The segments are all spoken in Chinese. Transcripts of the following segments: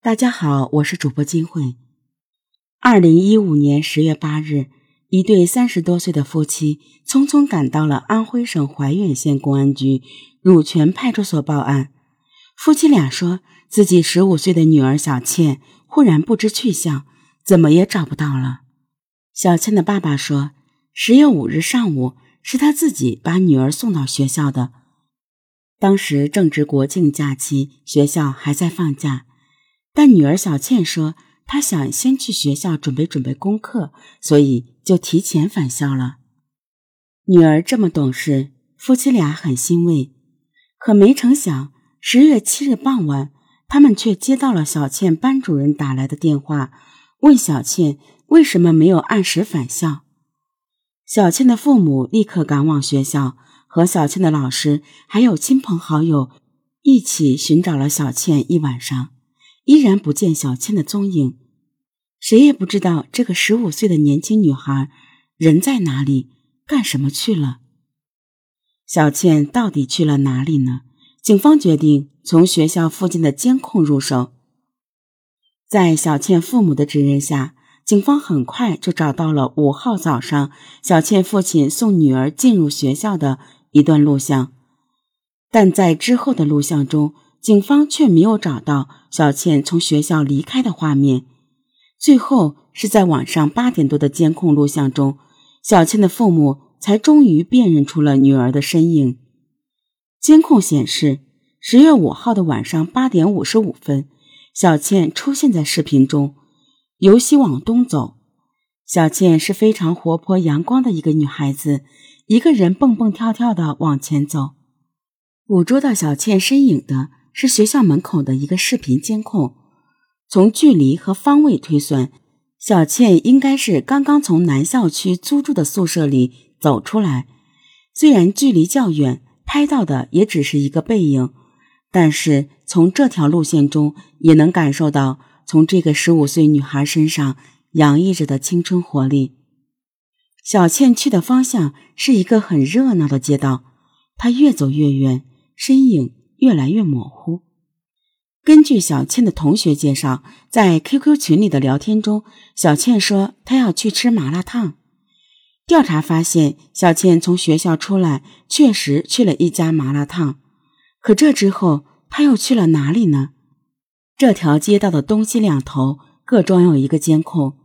大家好，我是主播金慧。二零一五年十月八日，一对三十多岁的夫妻匆匆赶到了安徽省怀远县公安局乳泉派出所报案。夫妻俩说自己十五岁的女儿小倩忽然不知去向，怎么也找不到了。小倩的爸爸说，十月五日上午是他自己把女儿送到学校的，当时正值国庆假期，学校还在放假。但女儿小倩说，她想先去学校准备准备功课，所以就提前返校了。女儿这么懂事，夫妻俩很欣慰。可没成想，十月七日傍晚，他们却接到了小倩班主任打来的电话，问小倩为什么没有按时返校。小倩的父母立刻赶往学校，和小倩的老师还有亲朋好友一起寻找了小倩一晚上。依然不见小倩的踪影，谁也不知道这个十五岁的年轻女孩人在哪里，干什么去了。小倩到底去了哪里呢？警方决定从学校附近的监控入手。在小倩父母的指认下，警方很快就找到了五号早上小倩父亲送女儿进入学校的一段录像，但在之后的录像中。警方却没有找到小倩从学校离开的画面，最后是在晚上八点多的监控录像中，小倩的父母才终于辨认出了女儿的身影。监控显示，十月五号的晚上八点五十五分，小倩出现在视频中，由西往东走。小倩是非常活泼阳光的一个女孩子，一个人蹦蹦跳跳的往前走。捕捉到小倩身影的。是学校门口的一个视频监控，从距离和方位推算，小倩应该是刚刚从南校区租住的宿舍里走出来。虽然距离较远，拍到的也只是一个背影，但是从这条路线中也能感受到，从这个十五岁女孩身上洋溢着的青春活力。小倩去的方向是一个很热闹的街道，她越走越远，身影。越来越模糊。根据小倩的同学介绍，在 QQ 群里的聊天中，小倩说她要去吃麻辣烫。调查发现，小倩从学校出来，确实去了一家麻辣烫。可这之后，她又去了哪里呢？这条街道的东西两头各装有一个监控，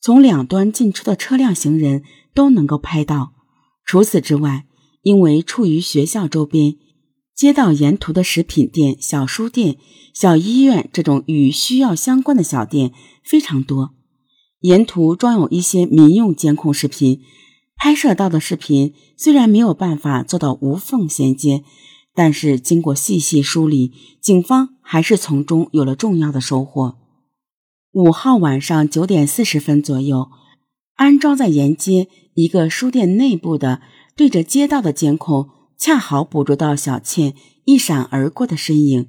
从两端进出的车辆、行人都能够拍到。除此之外，因为处于学校周边。街道沿途的食品店、小书店、小医院这种与需要相关的小店非常多，沿途装有一些民用监控视频，拍摄到的视频虽然没有办法做到无缝衔接，但是经过细细梳理，警方还是从中有了重要的收获。五号晚上九点四十分左右，安装在沿街一个书店内部的对着街道的监控。恰好捕捉到小倩一闪而过的身影。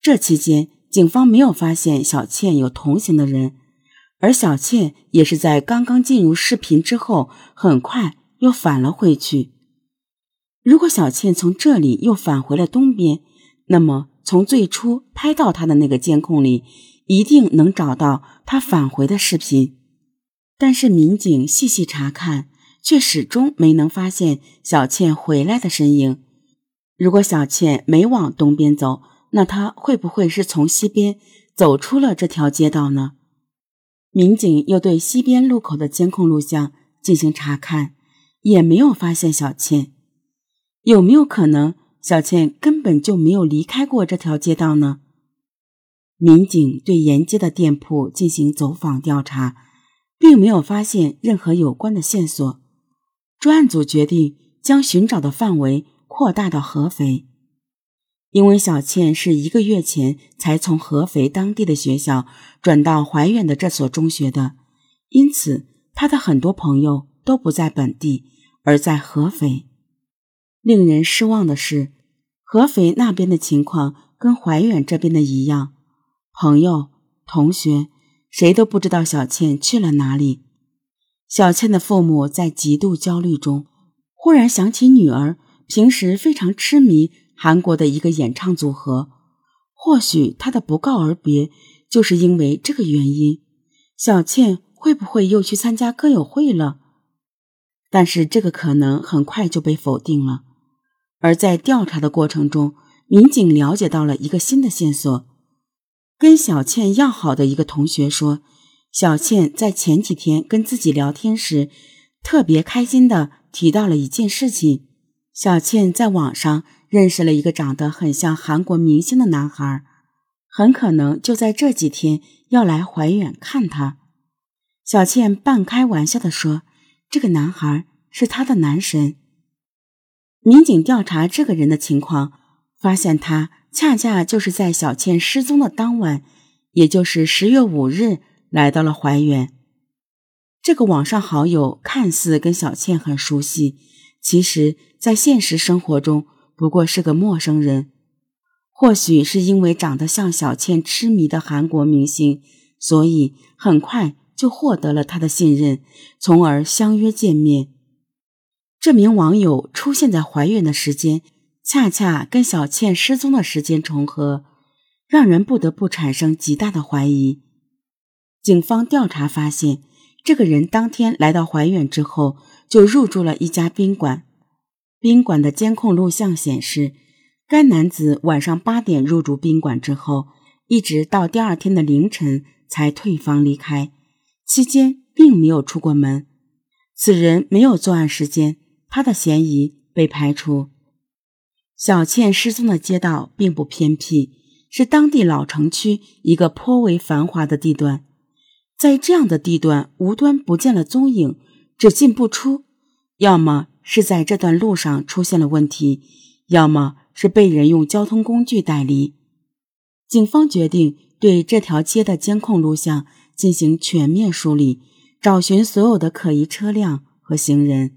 这期间，警方没有发现小倩有同行的人，而小倩也是在刚刚进入视频之后，很快又返了回去。如果小倩从这里又返回了东边，那么从最初拍到她的那个监控里，一定能找到她返回的视频。但是民警细细查看。却始终没能发现小倩回来的身影。如果小倩没往东边走，那她会不会是从西边走出了这条街道呢？民警又对西边路口的监控录像进行查看，也没有发现小倩。有没有可能小倩根本就没有离开过这条街道呢？民警对沿街的店铺进行走访调查，并没有发现任何有关的线索。专案组决定将寻找的范围扩大到合肥，因为小倩是一个月前才从合肥当地的学校转到怀远的这所中学的，因此她的很多朋友都不在本地，而在合肥。令人失望的是，合肥那边的情况跟怀远这边的一样，朋友、同学谁都不知道小倩去了哪里。小倩的父母在极度焦虑中，忽然想起女儿平时非常痴迷韩国的一个演唱组合，或许她的不告而别就是因为这个原因。小倩会不会又去参加歌友会了？但是这个可能很快就被否定了。而在调查的过程中，民警了解到了一个新的线索。跟小倩要好的一个同学说，小倩在前几天跟自己聊天时，特别开心的提到了一件事情：小倩在网上认识了一个长得很像韩国明星的男孩，很可能就在这几天要来怀远看她。小倩半开玩笑的说：“这个男孩是她的男神。”民警调查这个人的情况，发现他恰恰就是在小倩失踪的当晚，也就是十月五日，来到了怀远。这个网上好友看似跟小倩很熟悉，其实，在现实生活中不过是个陌生人。或许是因为长得像小倩痴迷的韩国明星，所以很快就获得了他的信任，从而相约见面。这名网友出现在怀远的时间，恰恰跟小倩失踪的时间重合，让人不得不产生极大的怀疑。警方调查发现，这个人当天来到怀远之后，就入住了一家宾馆。宾馆的监控录像显示，该男子晚上八点入住宾馆之后，一直到第二天的凌晨才退房离开，期间并没有出过门。此人没有作案时间。他的嫌疑被排除。小倩失踪的街道并不偏僻，是当地老城区一个颇为繁华的地段。在这样的地段，无端不见了踪影，只进不出，要么是在这段路上出现了问题，要么是被人用交通工具带离。警方决定对这条街的监控录像进行全面梳理，找寻所有的可疑车辆和行人。